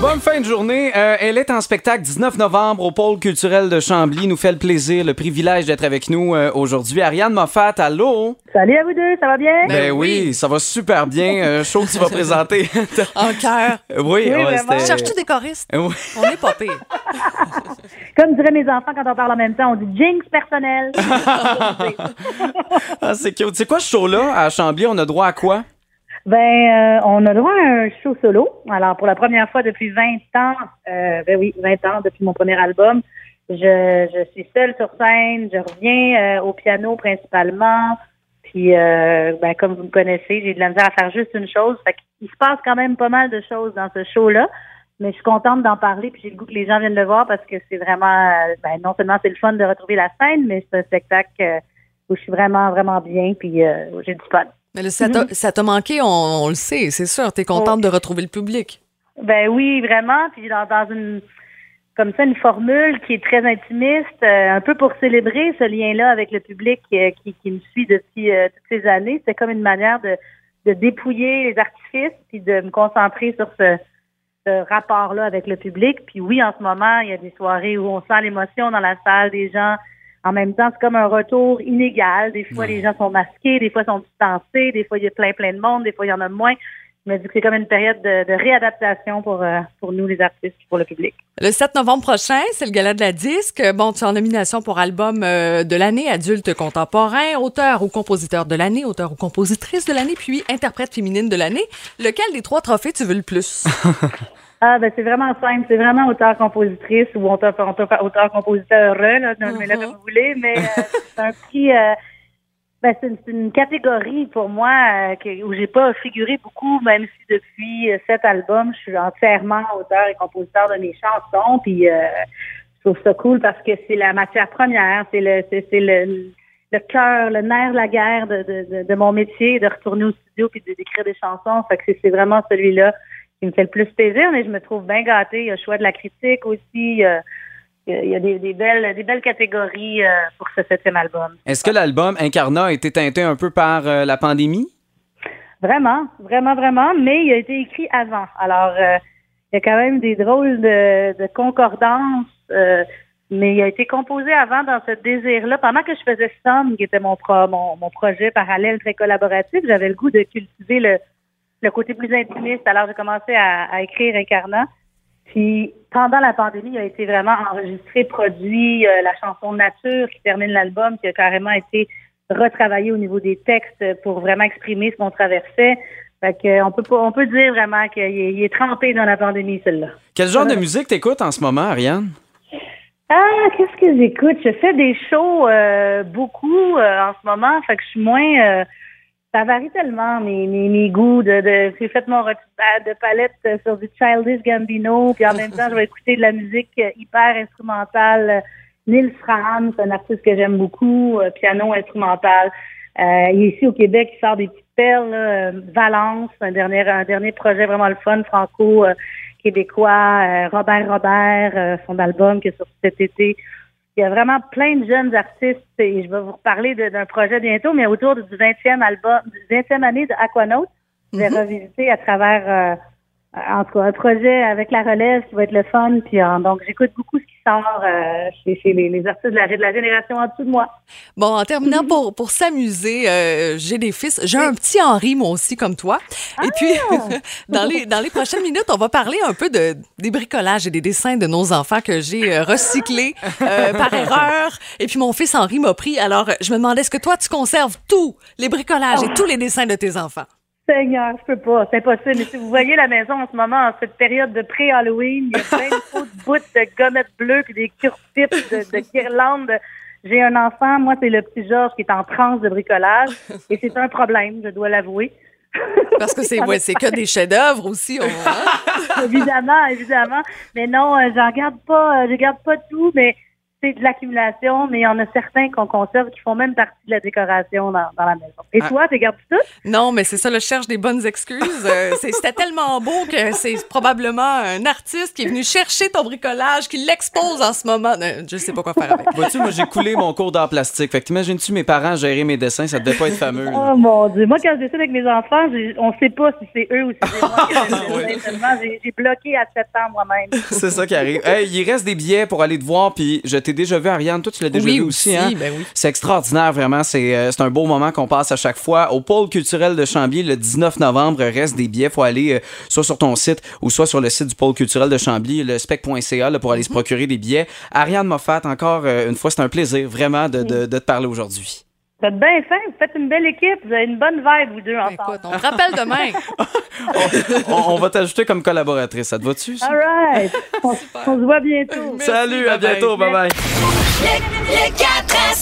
Bonne fin de journée. Euh, elle est en spectacle 19 novembre au Pôle culturel de Chambly. Nous fait le plaisir, le privilège d'être avec nous euh, aujourd'hui. Ariane Moffat, allô? Salut à vous deux, ça va bien? Ben, oui. ça va super bien. Euh, show que tu vas présenter. En cœur. oui, Oui, ouais, vraiment. c'était- Cherches-tu des choristes? Oui. On est pas pire. Comme diraient mes enfants quand on parle en même temps, on dit jinx personnel. Ah, c'est cute. C'est quoi ce show-là à Chambly? On a droit à quoi? Ben, euh, on a droit à un show solo. Alors, pour la première fois depuis 20 ans, euh, ben oui, 20 ans depuis mon premier album, je, je suis seule sur scène, je reviens euh, au piano principalement. Puis, euh, ben, comme vous me connaissez, j'ai de la misère à faire juste une chose. Fait qu'il se passe quand même pas mal de choses dans ce show-là. Mais je suis contente d'en parler, puis j'ai le goût que les gens viennent le voir parce que c'est vraiment, euh, ben, non seulement c'est le fun de retrouver la scène, mais c'est un spectacle euh, où je suis vraiment, vraiment bien, puis où j'ai du fun. Mais là, ça t'a manqué, on, on le sait, c'est sûr. T'es contente de retrouver le public. Ben oui, vraiment. Puis dans, dans une comme ça, une formule qui est très intimiste, euh, un peu pour célébrer ce lien-là avec le public euh, qui, qui me suit depuis euh, toutes ces années. C'est comme une manière de, de dépouiller les artifices puis de me concentrer sur ce, ce rapport-là avec le public. Puis oui, en ce moment, il y a des soirées où on sent l'émotion dans la salle des gens. En même temps, c'est comme un retour inégal. Des fois, les gens sont masqués, des fois, ils sont distancés, des fois, il y a plein, plein de monde, des fois, il y en a moins. Je me dis que c'est comme une période de, de réadaptation pour, euh, pour nous, les artistes, puis pour le public. Le 7 novembre prochain, c'est le gala de la disque. Bon, tu es en nomination pour album euh, de l'année, adulte contemporain, auteur ou compositeur de l'année, auteur ou compositrice de l'année, puis interprète féminine de l'année. Lequel des trois trophées tu veux le plus? Ah, ben c'est vraiment simple. C'est vraiment auteur-compositrice ou auteur- auteur- auteur-compositeur, là, nommez-le comme vous voulez, mais euh, c'est un prix... euh, ben, c'est une, catégorie pour moi euh, que- où j'ai pas figuré beaucoup, même si depuis euh, sept albums, je suis entièrement auteur et compositeur de mes chansons. Puis euh, je trouve ça cool parce que c'est la matière première, c'est le c'est, le, le cœur, le nerf de la guerre de, de, de, de mon métier, de retourner au studio puis d'écrire des chansons. Fait que c'est vraiment celui-là qui me fait le plus plaisir, mais je me trouve bien gâtée. Il y a le choix de la critique aussi. il y a des, des belles des belles catégories euh, pour ce septième album. Est-ce que l'album Incarna a été teinté un peu par euh, la pandémie? Vraiment, vraiment, vraiment, mais il a été écrit avant. Alors, euh, il y a quand même des drôles de, de concordances, euh, mais il a été composé avant dans ce désir-là. Pendant que je faisais Somme, qui était mon, pro, mon, mon projet parallèle très collaboratif, j'avais le goût de cultiver le, le côté plus intimiste. Alors, j'ai commencé à, à écrire Incarnat. Puis, pendant la pandémie, il a été vraiment enregistré, produit euh, la chanson Nature qui termine l'album, qui a carrément été retravaillé au niveau des textes pour vraiment exprimer ce qu'on traversait. Fait que, on peut pas, on peut dire vraiment qu'il est, est trempé dans la pandémie, celle-là. Quel genre de musique t'écoutes en ce moment, Ariane? Ah, qu'est-ce que j'écoute? Je fais des shows euh, beaucoup euh, en ce moment, fait que je suis moins. Euh, ça varie tellement mes, mes, mes goûts. De, de, j'ai fait mon retour de palette euh, sur du Childish Gambino, puis en même temps, je vais écouter de la musique euh, hyper instrumentale. Euh, Nils Fram, c'est un artiste que j'aime beaucoup, euh, piano instrumental. Euh, il est ici au Québec, il sort des petites perles. euh, Valence, un dernier, un dernier projet vraiment le fun, franco. euh, québécois, euh, Robert Robert, euh, son album qui est sorti cet été. Il y a vraiment plein de jeunes artistes et je vais vous reparler d'un projet bientôt, mais autour du 20e album, du 20e année de Aquanaut. Je vais revisiter à travers, euh, en tout cas, un projet avec la relève qui va être le fun. Puis euh, donc, j'écoute beaucoup ce qui sort euh, chez, chez les, les artistes de la, de la génération en dessous de moi. Bon, en terminant, pour, pour s'amuser, euh, j'ai des fils. J'ai un petit Henri, moi aussi, comme toi. Et puis, dans, les, dans les prochaines minutes, on va parler un peu de, des bricolages et des dessins de nos enfants que j'ai recyclés euh, par erreur. Et puis, mon fils Henri m'a pris. Alors, je me demandais, est-ce que toi, tu conserves tous les bricolages et tous les dessins de tes enfants? Seigneur, je peux pas, c'est impossible. Mais si vous voyez la maison en ce moment, en cette période de pré-Halloween, il y a plein de faux bouts de gommettes bleues puis des cure-pipes de, de guirlandes. J'ai un enfant, moi c'est le petit Georges qui est en transe de bricolage et c'est un problème, je dois l'avouer. Parce que c'est ouais, c'est que des chefs-d'œuvre aussi. on- hein? évidemment, évidemment. Mais non, euh, j'en garde pas, euh, je garde pas tout, mais c'est de l'accumulation, mais il y en a certains qu'on conserve qui font même partie de la décoration dans, dans la maison. Et Ah. toi, tu gardes tout? Non, mais c'est ça, là, je cherche des bonnes excuses. Euh, C'était tellement beau que c'est probablement un artiste qui est venu chercher ton bricolage, qui l'expose en ce moment. Euh, Je sais pas quoi faire avec. Vois-tu, moi, j'ai coulé mon cours d'art plastique. Fait que t'imagines-tu mes parents gérer mes dessins? Ça devait pas être fameux. là. Oh mon Dieu. Moi, quand je dessine avec mes enfants, on sait pas si c'est eux ou si c'est moi. Tellement, J'ai j'ai bloqué à 7 ans moi-même. C'est ça qui arrive. Hey, il reste des billets pour aller te voir, puis je t'ai déjà vu, Ariane? Toi, tu l'as déjà Oui, vu aussi, aussi, hein? ben oui. C'est extraordinaire, vraiment. C'est euh, c'est un beau moment qu'on passe à chaque fois. Au pôle culturel de Chambly, le 19 novembre, reste des billets. faut aller euh, soit sur ton site ou soit sur le site du pôle culturel de Chambly, le spec.ca, pour aller se procurer des billets. Ariane Moffat, encore euh, une fois, c'est un plaisir, vraiment, de, de- de te parler aujourd'hui. Vous êtes bien fin, vous faites une belle équipe, vous avez une bonne vibe, vous deux Ben, ensemble. Écoute, on te rappelle demain. on, on va t'ajouter comme collaboratrice. Ça te va-tu? All right. On, on se voit bientôt. Salut, à bientôt. Bye-bye. Le, le 4 à